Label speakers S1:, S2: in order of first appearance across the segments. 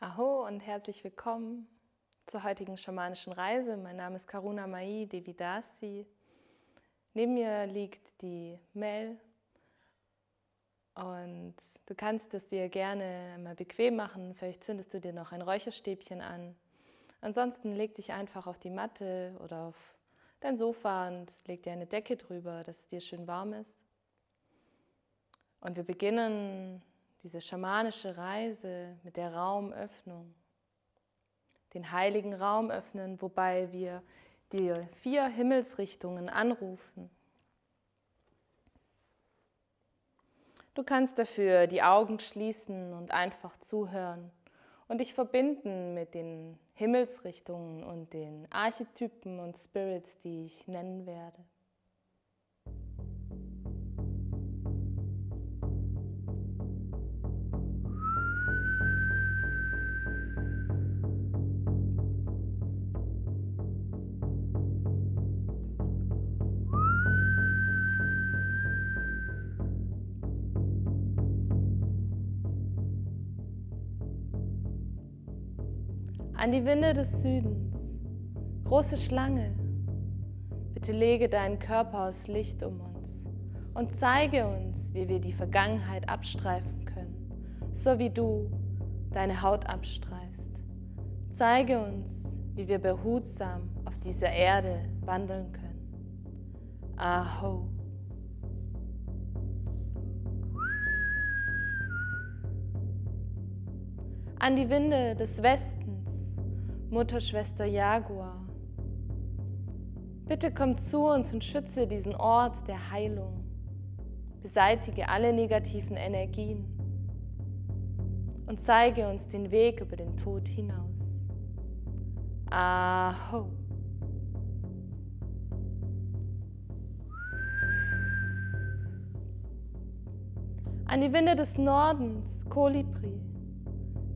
S1: Aho und herzlich willkommen zur heutigen schamanischen Reise. Mein Name ist Karuna Mai Devidasi. Neben mir liegt die Mel und du kannst es dir gerne mal bequem machen. Vielleicht zündest du dir noch ein Räucherstäbchen an. Ansonsten leg dich einfach auf die Matte oder auf dein Sofa und leg dir eine Decke drüber, dass es dir schön warm ist. Und wir beginnen diese schamanische Reise mit der Raumöffnung, den heiligen Raum öffnen, wobei wir die vier Himmelsrichtungen anrufen. Du kannst dafür die Augen schließen und einfach zuhören und dich verbinden mit den Himmelsrichtungen und den Archetypen und Spirits, die ich nennen werde. An die Winde des Südens. Große Schlange, bitte lege deinen Körper aus Licht um uns und zeige uns, wie wir die Vergangenheit abstreifen können, so wie du deine Haut abstreifst. Zeige uns, wie wir behutsam auf dieser Erde wandeln können. Aho. An die Winde des Westens Mutterschwester Jaguar. Bitte komm zu uns und schütze diesen Ort der Heilung. Beseitige alle negativen Energien und zeige uns den Weg über den Tod hinaus. Aho. An die Winde des Nordens, Kolibri,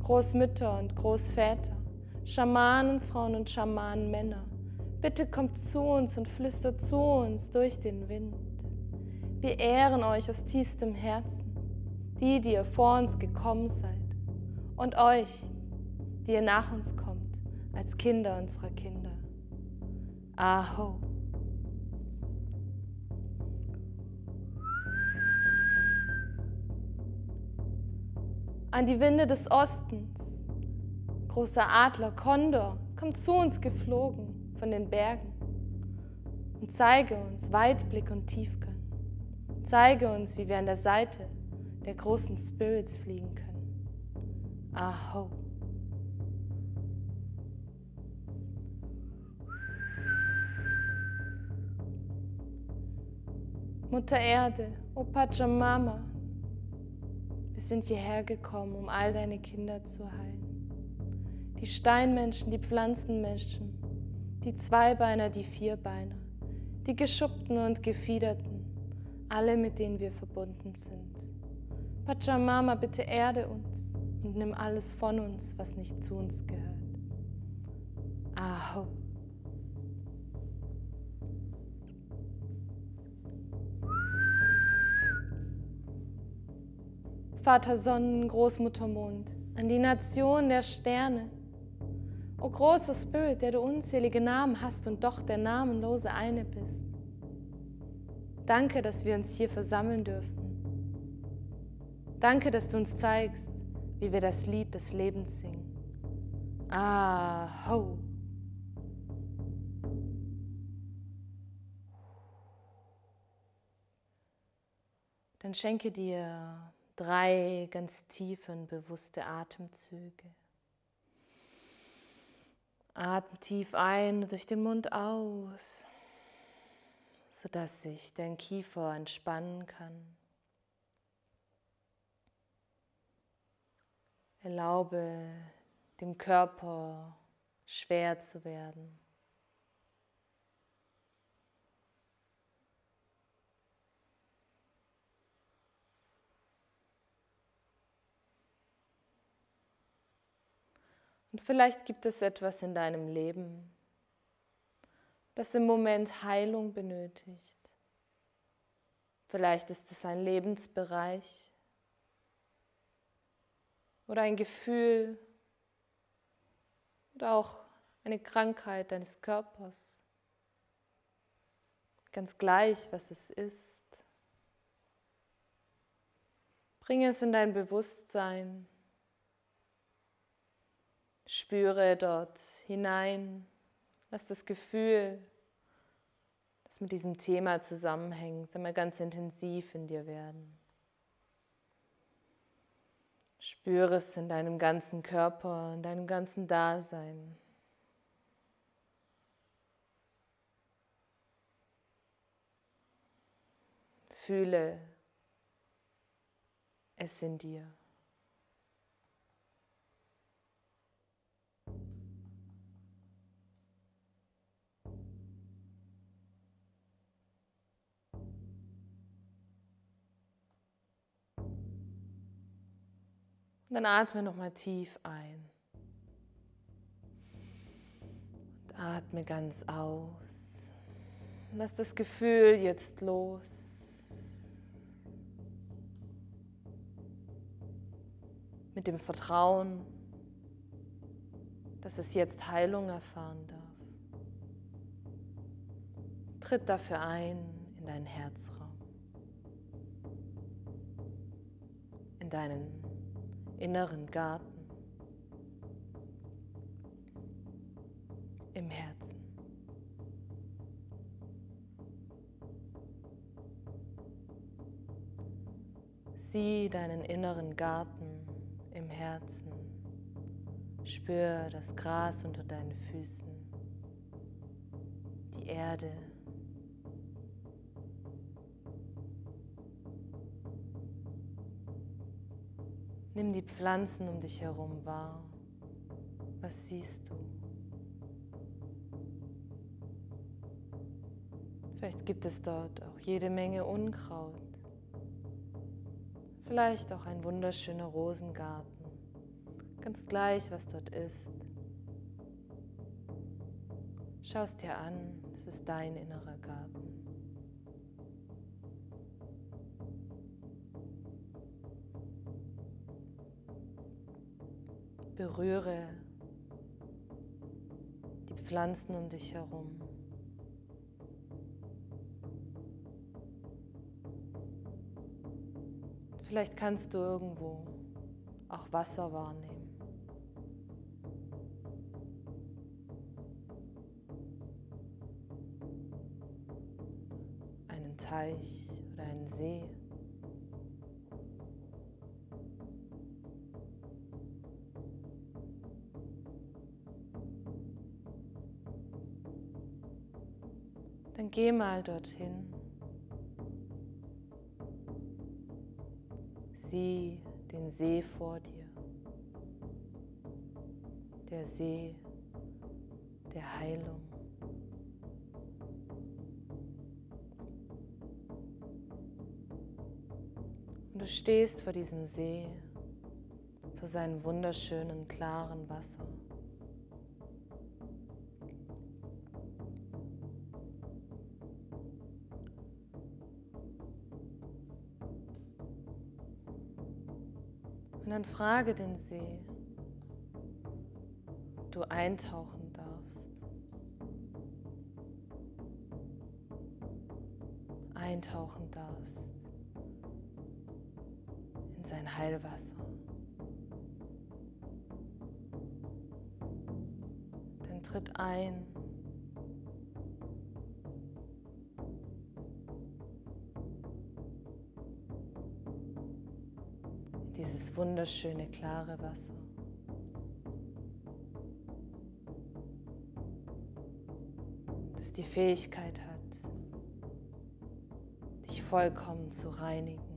S1: Großmütter und Großväter. Schamanenfrauen und Schamanenmänner, bitte kommt zu uns und flüstert zu uns durch den Wind. Wir ehren euch aus tiefstem Herzen, die, die ihr vor uns gekommen seid, und euch, die ihr nach uns kommt, als Kinder unserer Kinder. Aho. An die Winde des Ostens, Großer Adler, Kondor, komm zu uns geflogen von den Bergen und zeige uns Weitblick und Tiefgang. Zeige uns, wie wir an der Seite der großen Spirits fliegen können. Aho. Mutter Erde, O Pachamama, wir sind hierher gekommen, um all deine Kinder zu heilen die Steinmenschen, die Pflanzenmenschen, die Zweibeiner, die Vierbeiner, die Geschuppten und Gefiederten, alle mit denen wir verbunden sind. Pachamama, bitte erde uns und nimm alles von uns, was nicht zu uns gehört. Aho. Vater Sonnen, Großmutter Mond, an die Nation der Sterne, O großer Spirit, der du unzählige Namen hast und doch der namenlose eine bist. Danke, dass wir uns hier versammeln dürfen. Danke, dass du uns zeigst, wie wir das Lied des Lebens singen. Ah, ho. Dann schenke dir drei ganz tiefen, bewusste Atemzüge. Atme tief ein durch den Mund aus, sodass sich dein Kiefer entspannen kann. Erlaube dem Körper schwer zu werden. Und vielleicht gibt es etwas in deinem Leben, das im Moment Heilung benötigt. Vielleicht ist es ein Lebensbereich oder ein Gefühl oder auch eine Krankheit deines Körpers. Ganz gleich, was es ist. Bringe es in dein Bewusstsein. Spüre dort hinein. Lass das Gefühl, das mit diesem Thema zusammenhängt, einmal ganz intensiv in dir werden. Spüre es in deinem ganzen Körper, in deinem ganzen Dasein. Fühle es in dir. Und dann atme nochmal tief ein. Und atme ganz aus. Lass das Gefühl jetzt los. Mit dem Vertrauen, dass es jetzt Heilung erfahren darf. Tritt dafür ein in deinen Herzraum, in deinen inneren Garten, im Herzen. Sieh deinen inneren Garten im Herzen. Spür das Gras unter deinen Füßen, die Erde Nimm die Pflanzen um dich herum wahr. Was siehst du? Vielleicht gibt es dort auch jede Menge Unkraut. Vielleicht auch ein wunderschöner Rosengarten. Ganz gleich, was dort ist. Schau es dir an, es ist dein innerer Garten. Berühre die Pflanzen um dich herum. Vielleicht kannst du irgendwo auch Wasser wahrnehmen. Einen Teich oder einen See. Geh mal dorthin. Sieh den See vor dir. Der See der Heilung. Und du stehst vor diesem See, vor seinem wunderschönen, klaren Wasser. Dann frage den See, ob du eintauchen darfst. Eintauchen darfst in sein Heilwasser. Dann tritt ein wunderschöne klare Wasser. Das die Fähigkeit hat, dich vollkommen zu reinigen.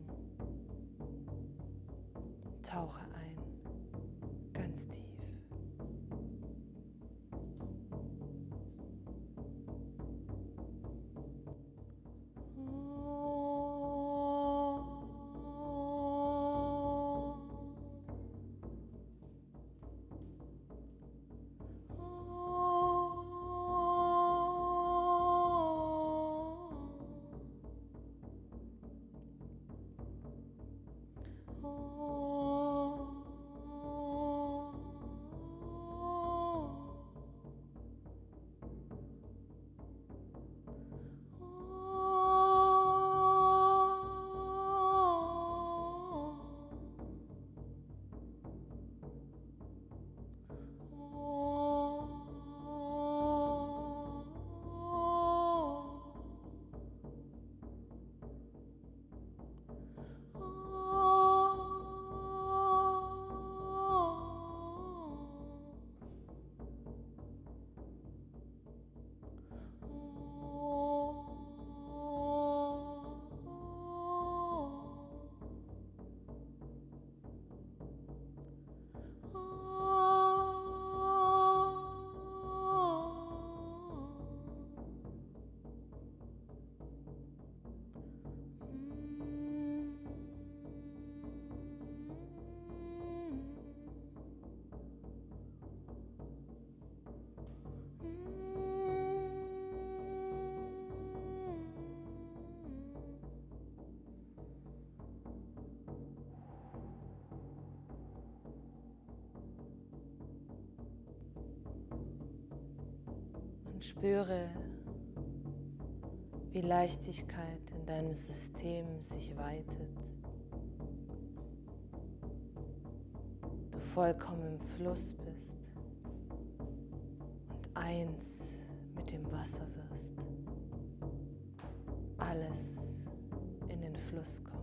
S1: Und spüre, wie Leichtigkeit in deinem System sich weitet. Du vollkommen im Fluss bist und eins mit dem Wasser wirst. Alles in den Fluss kommt.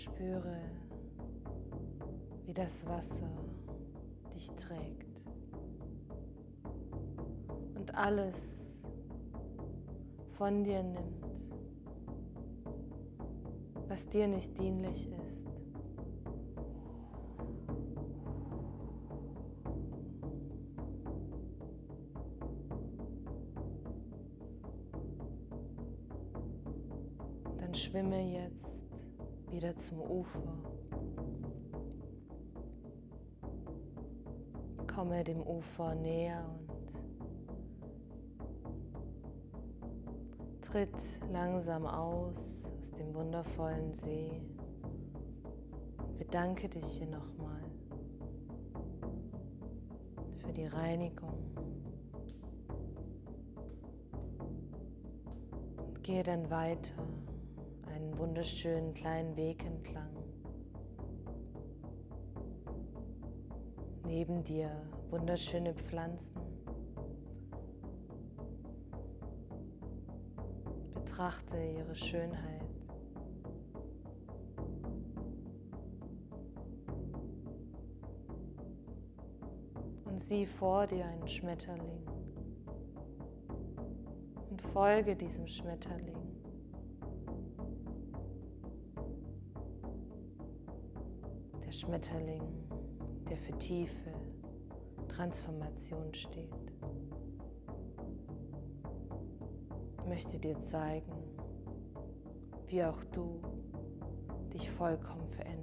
S1: Spüre, wie das Wasser dich trägt und alles von dir nimmt, was dir nicht dienlich ist. Zum Ufer. Komme dem Ufer näher und tritt langsam aus aus dem wundervollen See. Bedanke dich hier nochmal für die Reinigung. Und gehe dann weiter einen wunderschönen kleinen Weg entlang. Neben dir wunderschöne Pflanzen. Betrachte ihre Schönheit. Und sieh vor dir einen Schmetterling. Und folge diesem Schmetterling. Schmetterling, der für tiefe Transformation steht. Ich möchte dir zeigen, wie auch du dich vollkommen verändern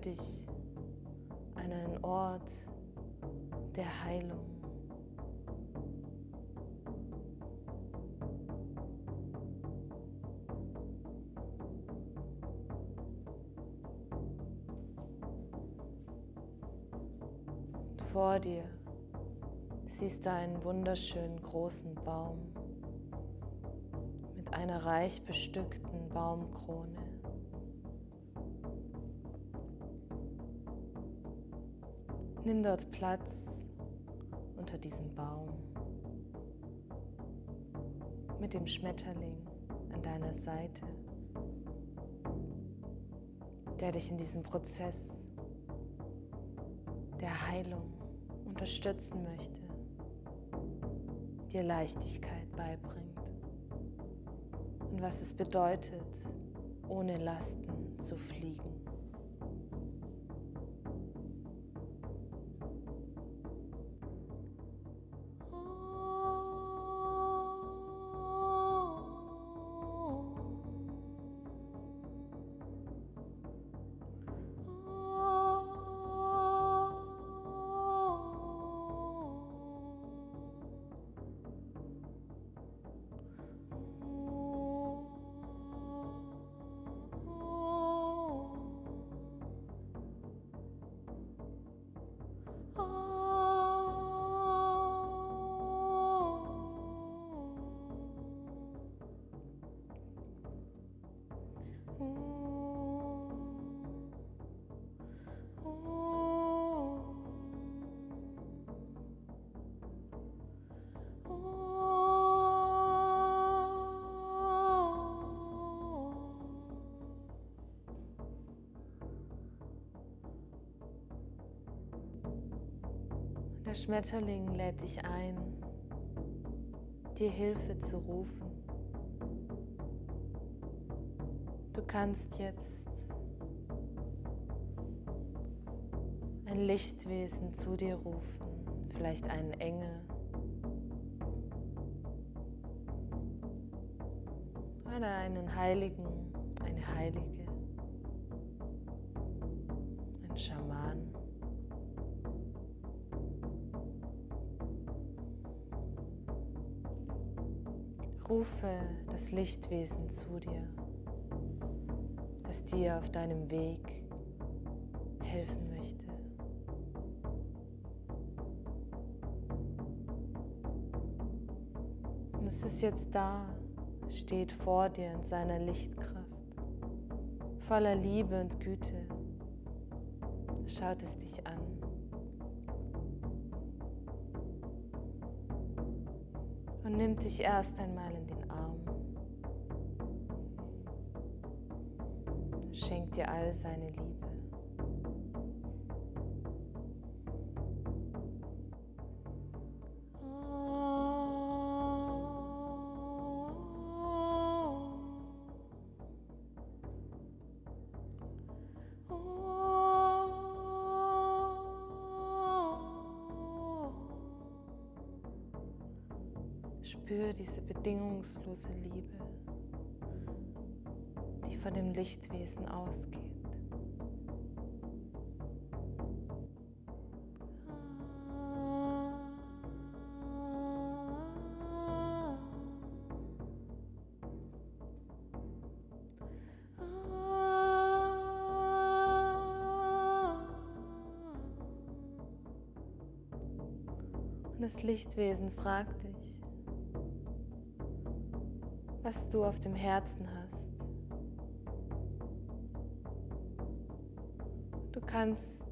S1: dich an einen Ort der Heilung. Vor dir siehst du einen wunderschönen großen Baum mit einer reich bestückten Baumkrone. Nimm dort Platz unter diesem Baum mit dem Schmetterling an deiner Seite, der dich in diesem Prozess der Heilung unterstützen möchte, dir Leichtigkeit beibringt und was es bedeutet, ohne Lasten zu fliegen. Der Schmetterling lädt dich ein, dir Hilfe zu rufen. Du kannst jetzt ein Lichtwesen zu dir rufen, vielleicht einen Engel oder einen Heiligen, eine Heilige, einen Schaman. Rufe das Lichtwesen zu dir, das dir auf deinem Weg helfen möchte. Und es ist jetzt da, steht vor dir in seiner Lichtkraft, voller Liebe und Güte. Schaut es dich an. Und nimmt dich erst einmal Schenkt dir all seine Liebe. Spür diese bedingungslose Liebe, von dem Lichtwesen ausgeht. Und das Lichtwesen fragt dich, was du auf dem Herzen hast. Kannst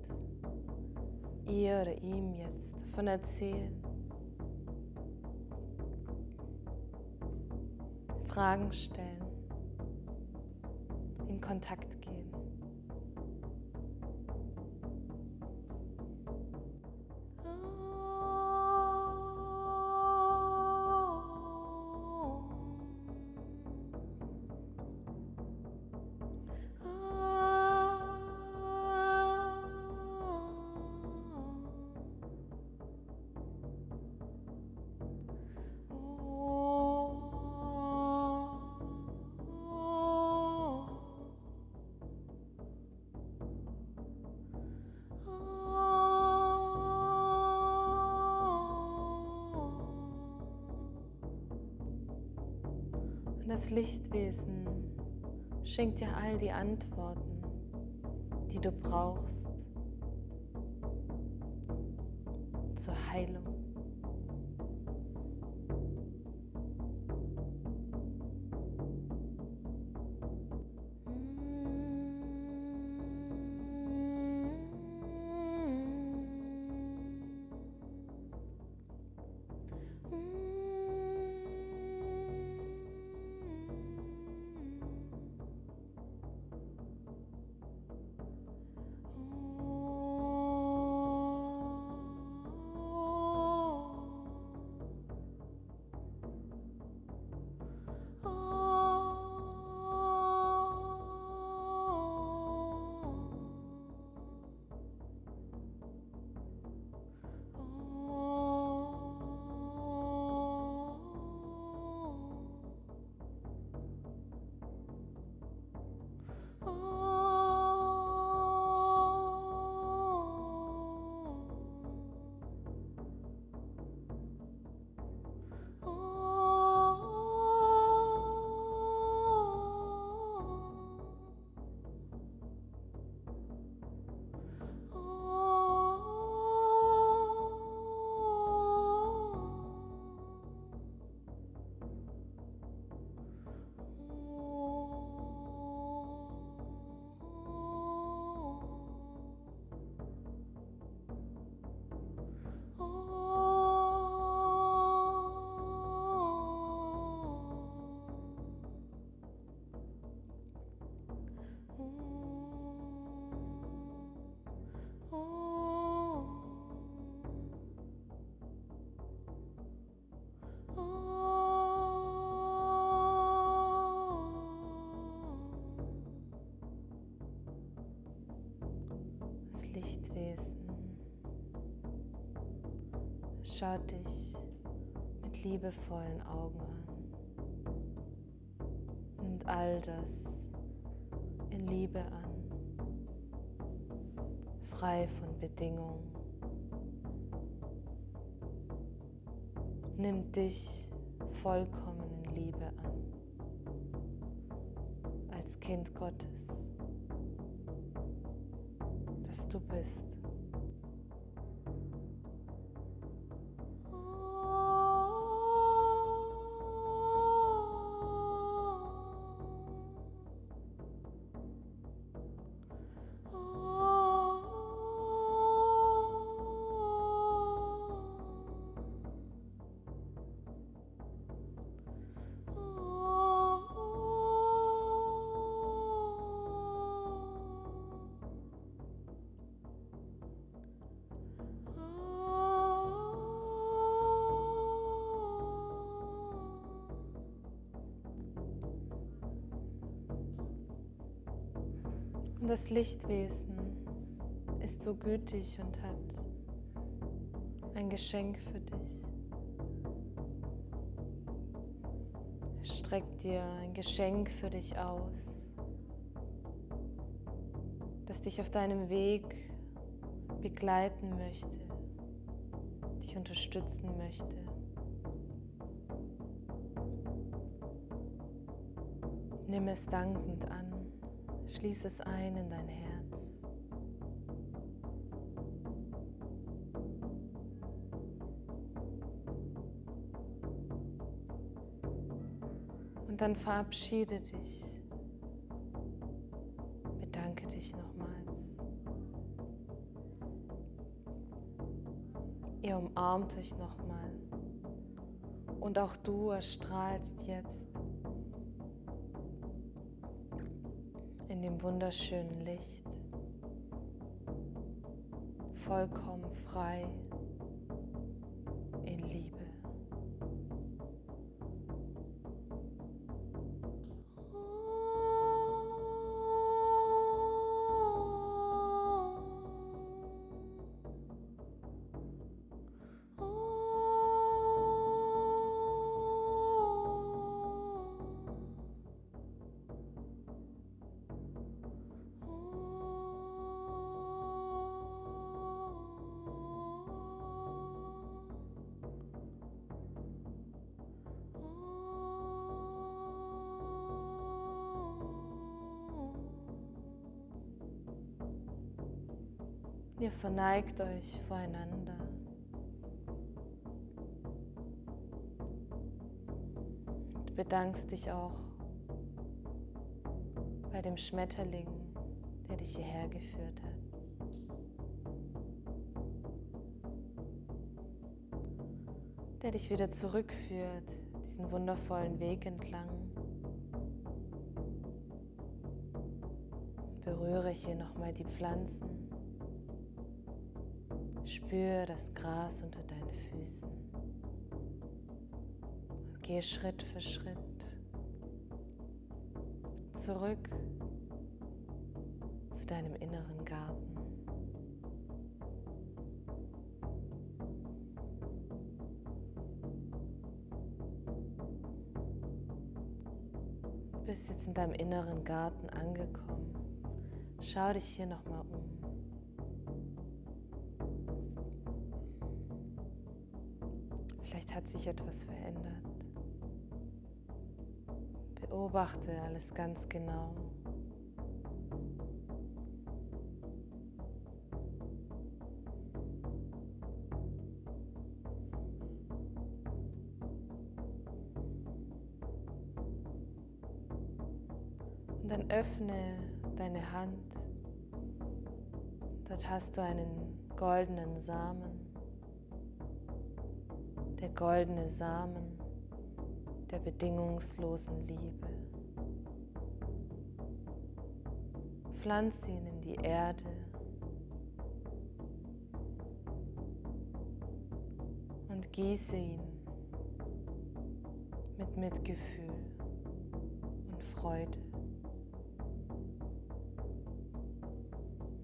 S1: ihr oder ihm jetzt davon erzählen. Fragen stellen, in Kontakt das Lichtwesen schenkt dir all die Antworten, die du brauchst zur Heilung. Schaut dich mit liebevollen Augen an. Nimmt all das in Liebe an, frei von Bedingungen. Nimmt dich vollkommen in Liebe an, als Kind Gottes, das du bist. Das Lichtwesen ist so gütig und hat ein Geschenk für dich. Es streckt dir ein Geschenk für dich aus, das dich auf deinem Weg begleiten möchte, dich unterstützen möchte. Nimm es dankend an. Schließ es ein in dein Herz. Und dann verabschiede dich. Bedanke dich nochmals. Ihr umarmt euch nochmal. Und auch du erstrahlst jetzt wunderschönen Licht, vollkommen frei Ihr verneigt euch voreinander. Und bedankst dich auch bei dem Schmetterling, der dich hierher geführt hat. Der dich wieder zurückführt, diesen wundervollen Weg entlang. Berühre hier nochmal die Pflanzen. Spür das Gras unter deinen Füßen. Und gehe Schritt für Schritt zurück zu deinem inneren Garten. Du bist jetzt in deinem inneren Garten angekommen. Schau dich hier nochmal um. Sich etwas verändert. Beobachte alles ganz genau. Und dann öffne deine Hand. Dort hast du einen goldenen Samen der goldene Samen der bedingungslosen Liebe. Pflanze ihn in die Erde. Und gieße ihn mit Mitgefühl und Freude.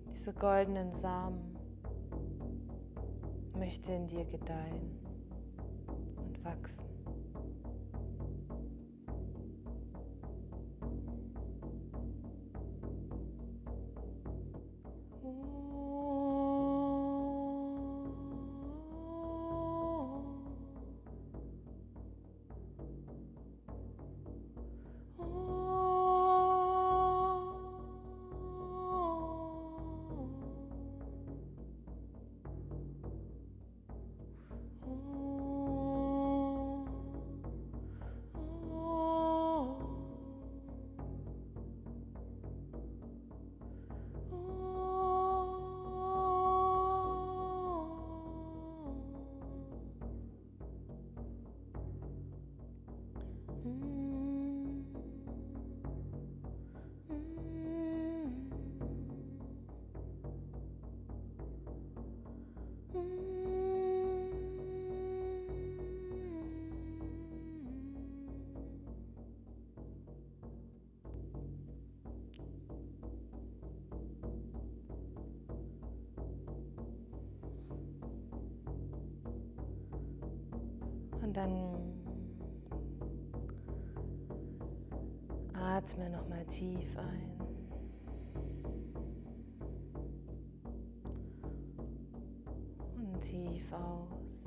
S1: Diese goldenen Samen möchte in dir gedeihen. Wachsen. Und dann atme nochmal tief ein. Und tief aus.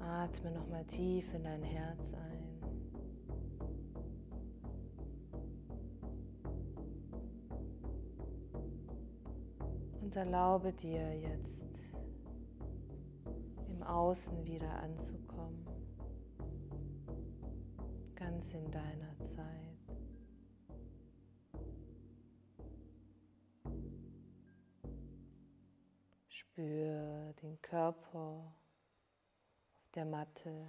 S1: Atme nochmal tief in dein Herz ein. Und erlaube dir jetzt Außen wieder anzukommen, ganz in deiner Zeit. Spür den Körper auf der Matte.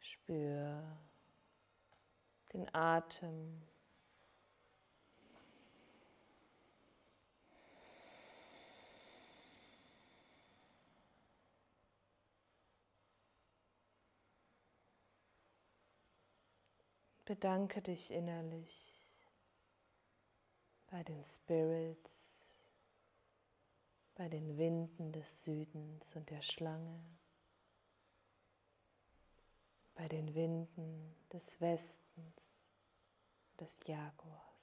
S1: Spür den Atem. Bedanke dich innerlich bei den Spirits, bei den Winden des Südens und der Schlange, bei den Winden des Westens, des Jaguars.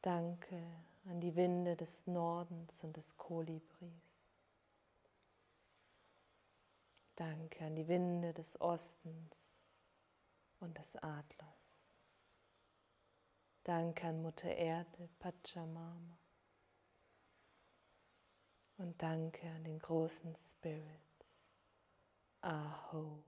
S1: Danke an die Winde des Nordens und des Kolibris. Danke an die Winde des Ostens und des Adlers. Danke an Mutter Erde, Pachamama. Und danke an den großen Spirit, Aho.